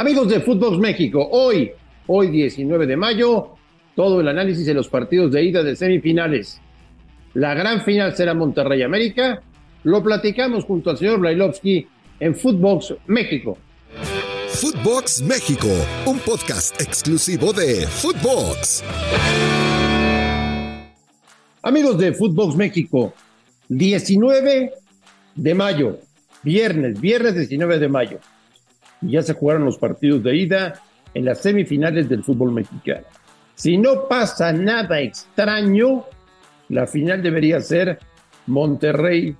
Amigos de Fútbol México, hoy, hoy 19 de mayo, todo el análisis de los partidos de ida de semifinales. La gran final será Monterrey América. Lo platicamos junto al señor Blailovsky en Footbox México. Footbox México, un podcast exclusivo de Footbox. Amigos de Footbox México, 19 de mayo, viernes, viernes 19 de mayo ya se jugaron los partidos de ida en las semifinales del fútbol mexicano. Si no pasa nada extraño, la final debería ser Monterrey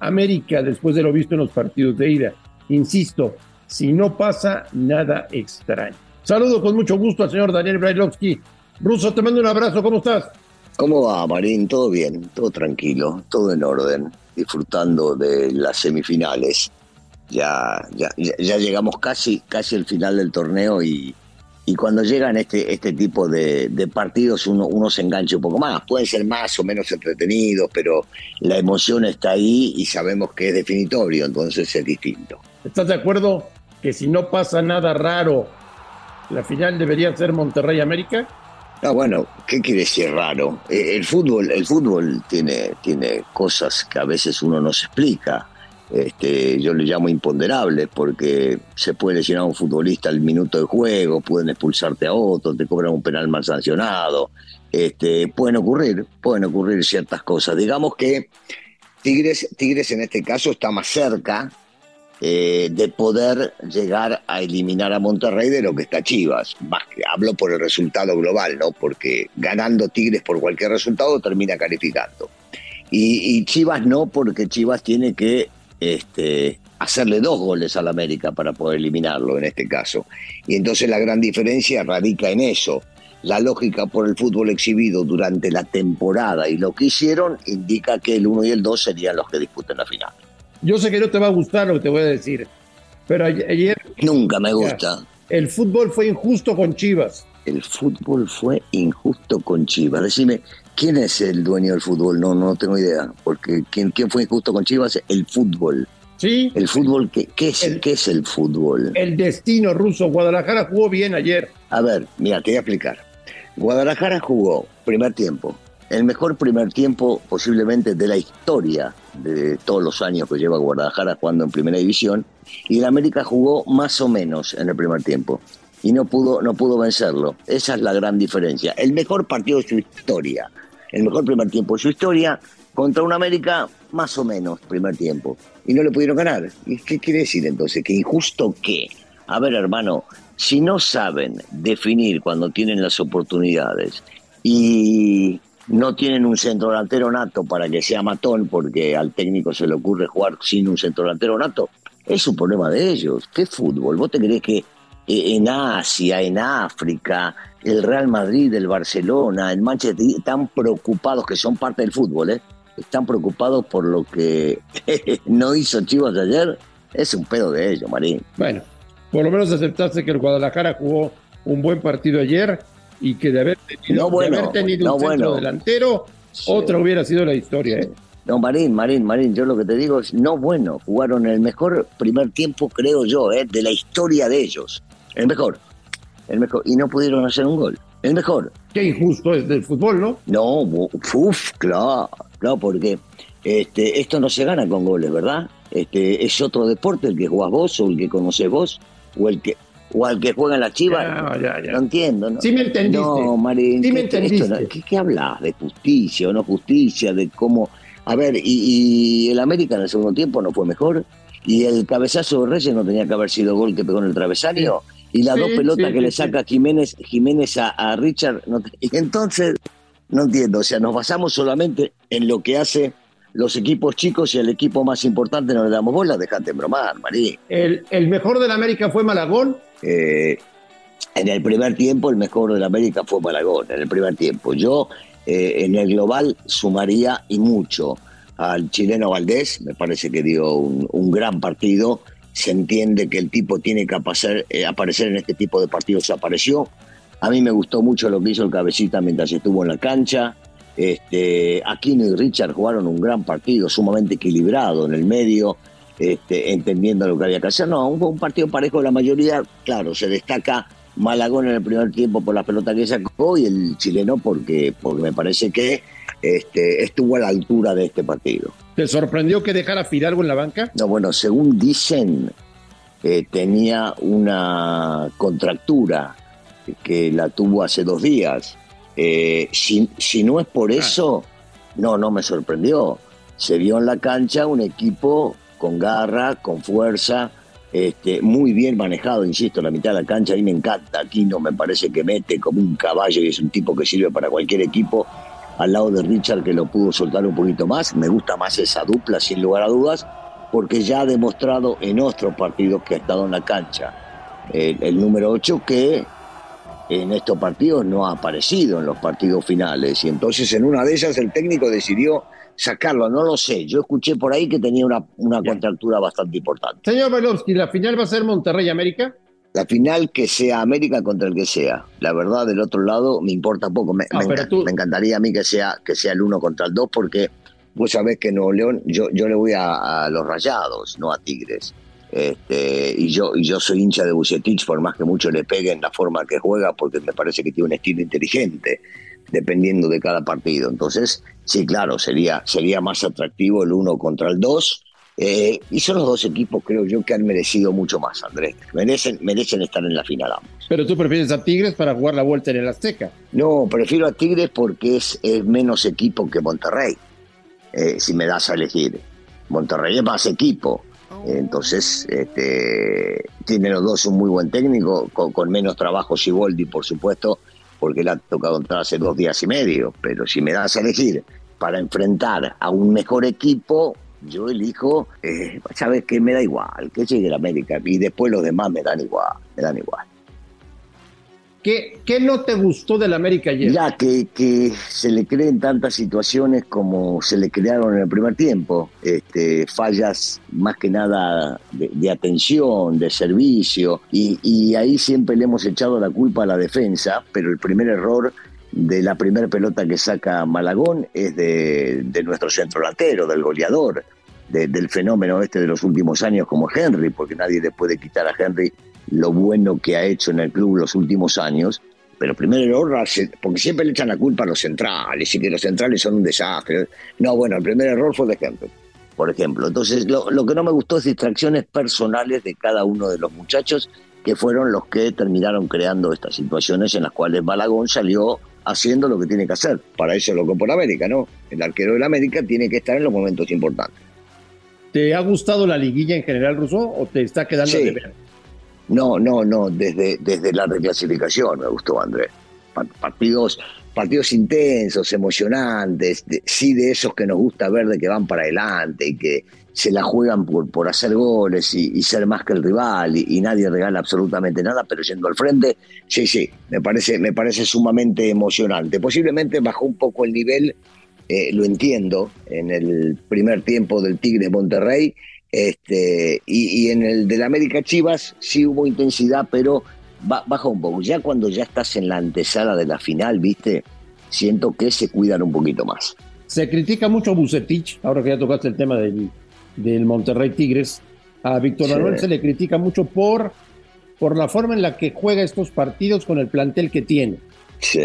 América después de lo visto en los partidos de ida. Insisto, si no pasa nada extraño. Saludo con mucho gusto al señor Daniel Brailovsky. Ruso, te mando un abrazo, ¿cómo estás? ¿Cómo va, Marín? Todo bien, todo tranquilo, todo en orden, disfrutando de las semifinales ya, ya, ya llegamos casi, casi al final del torneo y, y cuando llegan este, este tipo de, partidos uno, uno se engancha un poco más. Pueden ser más o menos entretenidos, pero la emoción está ahí y sabemos que es definitorio, entonces es distinto. ¿Estás de acuerdo que si no pasa nada raro, la final debería ser Monterrey América? Ah, bueno, ¿qué quiere decir raro? Eh, el fútbol, el fútbol tiene, tiene cosas que a veces uno no se explica este, yo le llamo imponderable porque se puede lesionar a un futbolista al minuto de juego, pueden expulsarte a otro, te cobran un penal mal sancionado, este, pueden ocurrir, pueden ocurrir ciertas cosas. Digamos que Tigres, Tigres en este caso está más cerca eh, de poder llegar a eliminar a Monterrey de lo que está Chivas. Más que hablo por el resultado global, ¿no? Porque ganando Tigres por cualquier resultado termina calificando. Y Chivas no, porque Chivas tiene que este, hacerle dos goles al América para poder eliminarlo en este caso. Y entonces la gran diferencia radica en eso. La lógica por el fútbol exhibido durante la temporada y lo que hicieron indica que el 1 y el 2 serían los que disputen la final. Yo sé que no te va a gustar lo que te voy a decir, pero ayer... Nunca me gusta. El fútbol fue injusto con Chivas. El fútbol fue injusto con Chivas. Decime, ¿Quién es el dueño del fútbol? No, no tengo idea. Porque ¿quién, quién fue injusto con Chivas? El fútbol. Sí. El fútbol, ¿qué, qué es, el, ¿qué es el fútbol? El destino ruso. Guadalajara jugó bien ayer. A ver, mira, te voy a explicar. Guadalajara jugó primer tiempo. El mejor primer tiempo posiblemente de la historia de todos los años que lleva Guadalajara jugando en primera división. Y el América jugó más o menos en el primer tiempo. Y no pudo, no pudo vencerlo. Esa es la gran diferencia. El mejor partido de su historia el mejor primer tiempo de su historia, contra un América más o menos primer tiempo. Y no le pudieron ganar. ¿Y qué quiere decir entonces? ¿Que injusto qué? A ver, hermano, si no saben definir cuando tienen las oportunidades y no tienen un centro delantero nato para que sea matón, porque al técnico se le ocurre jugar sin un centro delantero nato, es un problema de ellos. ¿Qué fútbol? ¿Vos te crees que en Asia, en África, el Real Madrid, el Barcelona, el Manchester están preocupados, que son parte del fútbol, ¿eh? están preocupados por lo que no hizo Chivas ayer. Es un pedo de ellos, Marín. Bueno, por lo menos aceptaste que el Guadalajara jugó un buen partido ayer y que de haber tenido, tenido un centro delantero, otra hubiera sido la historia. ¿eh? No, Marín, Marín, Marín, yo lo que te digo es, no bueno, jugaron el mejor primer tiempo, creo yo, ¿eh? de la historia de ellos. El mejor. El mejor. Y no pudieron hacer un gol. El mejor. Qué injusto es del fútbol, ¿no? No, uff, claro, claro, porque este, esto no se gana con goles, ¿verdad? Este, es otro deporte el que jugás vos o el que conoces vos o el que o al que juega en la chiva. No entiendo, ¿no? Sí me entendiste. No, Marín. Sí me entendiste. ¿qué, ¿qué, hablas? ¿De justicia o no justicia? ¿De cómo...? A ver, y, y el América en el segundo tiempo no fue mejor. Y el cabezazo de Reyes no tenía que haber sido gol que pegó en el travesario y las dos pelotas que le saca Jiménez, Jiménez a, Richard. y entonces, no entiendo, o sea, nos basamos solamente en lo que hace los equipos chicos y el equipo más importante no le damos bola, dejate bromar, Marí. ¿El, ¿El, mejor del América fue Malagón? Eh, en el primer tiempo el mejor del América fue Malagón, en el primer tiempo. Yo eh, en el global sumaría y mucho al chileno Valdés, me parece que dio un gran partido se entiende que el tipo tiene que eh, aparecer, en este tipo de partidos, apareció. A mí me gustó mucho lo que hizo el cabecita mientras estuvo en la cancha. Este, Aquino y Richard jugaron un gran partido, sumamente equilibrado en el medio. este, entendiendo lo que había que hacer. No, un, un partido parejo, la mayoría, claro, se destaca Malagón en el primer tiempo por la pelota que sacó y el chileno porque, porque me parece que este, estuvo a la altura de este partido. ¿Te sorprendió que dejara Fidalgo en la banca? No, bueno, según dicen, eh, tenía una contractura que la tuvo hace dos días. Eh, si, si, no es por ah. eso, no, no me sorprendió. Se vio en la cancha un equipo con garra, con fuerza, este, muy bien manejado, insisto, la mitad de la cancha, a mí me encanta. Aquí no me parece que mete como un caballo y es un tipo que sirve para cualquier equipo. Al lado de Richard, que lo pudo soltar un poquito más. Me gusta más esa dupla, sin lugar a dudas, porque ya ha demostrado en otros partidos que ha estado en la cancha el, el número 8 que en estos partidos no ha aparecido en los partidos finales. Y entonces en una de ellas el técnico decidió sacarlo, no lo sé. Yo escuché por ahí que tenía una, una contractura bastante importante. Señor Bailovsky, ¿la final va a ser Monterrey-América? La final que sea América contra el que sea. La verdad, del otro lado, me importa poco. Me, me, encantaría a mí que sea, que sea el uno contra el dos, porque vos sabés que no León, yo, yo le voy a, los rayados, no a Tigres. Este, y yo y yo soy hincha de Bucetich, por más que mucho le peguen la forma que juega, porque me parece que tiene un estilo inteligente dependiendo de cada partido. Entonces, sí, claro, sería, sería más atractivo el uno contra el dos. Eh, y son los dos equipos, creo yo, que han merecido mucho más, Andrés. Merecen, merecen estar en la final ambos. Pero tú prefieres a Tigres para jugar la vuelta en el Azteca. No, prefiero a Tigres porque es, menos equipo que Monterrey, eh, si me das a elegir. Monterrey es más equipo. Entonces, este, tienen los dos un muy buen técnico, con, con menos trabajo Siboldi, por supuesto, porque le ha tocado entrar hace dos días y medio, pero si me das a elegir para enfrentar a un mejor equipo, yo elijo, eh, sabes que me da igual, que llegue la América y después los demás me dan igual, me dan igual. ¿Qué, ¿Qué, no te gustó del América ayer? Ya que, que se le creen tantas situaciones como se le crearon en el primer tiempo. Este, fallas más que nada de, atención, de servicio, y, y, ahí siempre le hemos echado la culpa a la defensa, pero el primer error de la primera pelota que saca Malagón es de, nuestro centro delantero, del goleador. del fenómeno este de los últimos años como Henry, porque nadie le puede quitar a Henry lo bueno que ha hecho en el club los últimos años, pero primero error, porque siempre le echan la culpa a los centrales y que los centrales son un desastre. No, bueno, el primer error fue de ejemplo, por ejemplo. Entonces, lo, lo que no me gustó es distracciones personales de cada uno de los muchachos, que fueron los que terminaron creando estas situaciones en las cuales Balagón salió haciendo lo que tiene que hacer. Para eso lo por América, ¿no? El arquero del América tiene que estar en los momentos importantes. ¿Te ha gustado la liguilla en general, Russo, o te está quedando de ver? No, no, no, desde, desde la reclasificación me gustó, Andrés. Partidos, partidos intensos, emocionantes, sí de esos que nos gusta ver de que van para adelante y que se la juegan por, por hacer goles y, ser más que el rival y, nadie regala absolutamente nada, pero yendo al frente, sí, sí, me parece, me parece sumamente emocionante. Posiblemente bajó un poco el nivel, eh, lo entiendo, en el primer tiempo del Tigre Monterrey, este, y, en el del América Chivas sí hubo intensidad, pero baja un poco. Ya cuando ya estás en la antesala de la final, viste, siento que se cuidan un poquito más. Se critica mucho a Bucetich, ahora que ya tocaste el tema del, del Monterrey Tigres. A Víctor Manuel se le critica mucho por, por la forma en la que juega estos partidos con el plantel que tiene. Sí,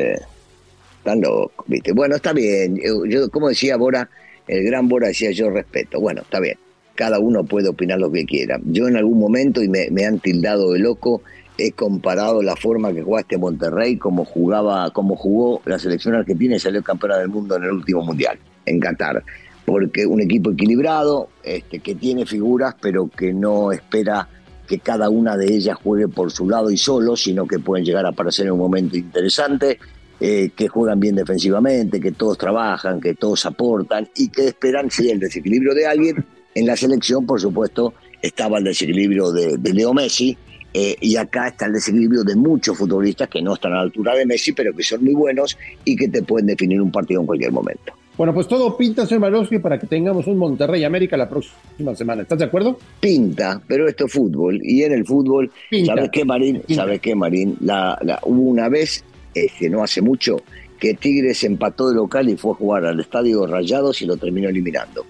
tan loco, viste. Bueno, está bien. Yo, como decía Bora, el gran Bora decía yo respeto. Bueno, está bien cada uno puede opinar lo que quiera. Yo en algún momento, y me, han tildado de loco, he comparado la forma que juega este Monterrey como jugaba, como jugó la selección argentina y salió campeona del mundo en el último mundial, en Qatar. Porque un equipo equilibrado, este, que tiene figuras, pero que no espera que cada una de ellas juegue por su lado y solo, sino que pueden llegar a aparecer en un momento interesante, eh, que juegan bien defensivamente, que todos trabajan, que todos aportan y que esperan, si el desequilibrio de alguien, en la selección, por supuesto, estaba el desequilibrio de, Leo Messi, eh, y acá está el desequilibrio de muchos futbolistas que no están a la altura de Messi, pero que son muy buenos y que te pueden definir un partido en cualquier momento. Bueno, pues todo pinta, señor Malowski, para que tengamos un Monterrey América la próxima semana. ¿Estás de acuerdo? Pinta, pero esto es fútbol. Y en el fútbol, ¿sabes qué, Marín? ¿Sabes qué, Marín? La, hubo una vez, este, no hace mucho, que Tigres empató de local y fue a jugar al estadio Rayados y lo terminó eliminando.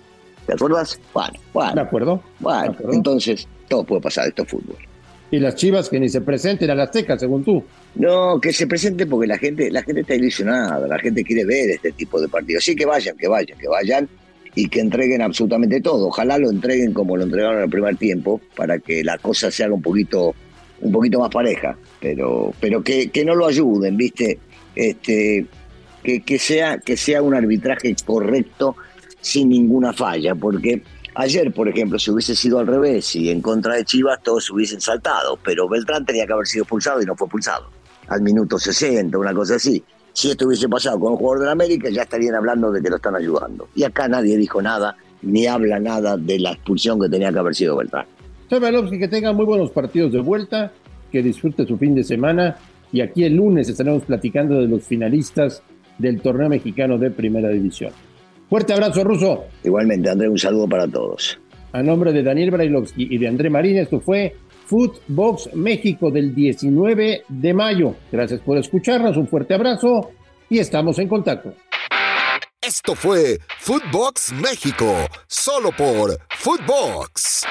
¿Te acuerdas? Bueno, bueno. ¿De acuerdo? Bueno, entonces todo puede pasar, esto es fútbol. Y las chivas que ni se presenten a la Azteca, según tú. No, que se presente porque la gente, la gente está ilusionada, la gente quiere ver este tipo de partidos. Sí, que vayan, que vayan, que vayan y que entreguen absolutamente todo. Ojalá lo entreguen como lo entregaron en el primer tiempo, para que la cosa se haga un poquito, un poquito más pareja. Pero, pero que, que no lo ayuden, ¿viste? Este, que, que, sea, que sea un arbitraje correcto sin ninguna falla, porque ayer, por ejemplo, si hubiese sido al revés y en contra de Chivas, todos hubiesen saltado, pero Beltrán tenía que haber sido expulsado y no fue expulsado. Al minuto 60, una cosa así. Si esto hubiese pasado con un jugador de América, ya estarían hablando de que lo están ayudando. Y acá nadie dijo nada, ni habla nada de la expulsión que tenía que haber sido Beltrán. que tenga muy buenos partidos de vuelta, que disfrute su fin de semana y aquí el lunes estaremos platicando de los finalistas del torneo mexicano de primera división. Fuerte abrazo, Ruso. Igualmente, André, un saludo para todos. A nombre de Daniel Brailovsky y de André Marín, esto fue Footbox México del 19 de mayo. Gracias por escucharnos, un fuerte abrazo y estamos en contacto. Esto fue Footbox México, solo por Footbox.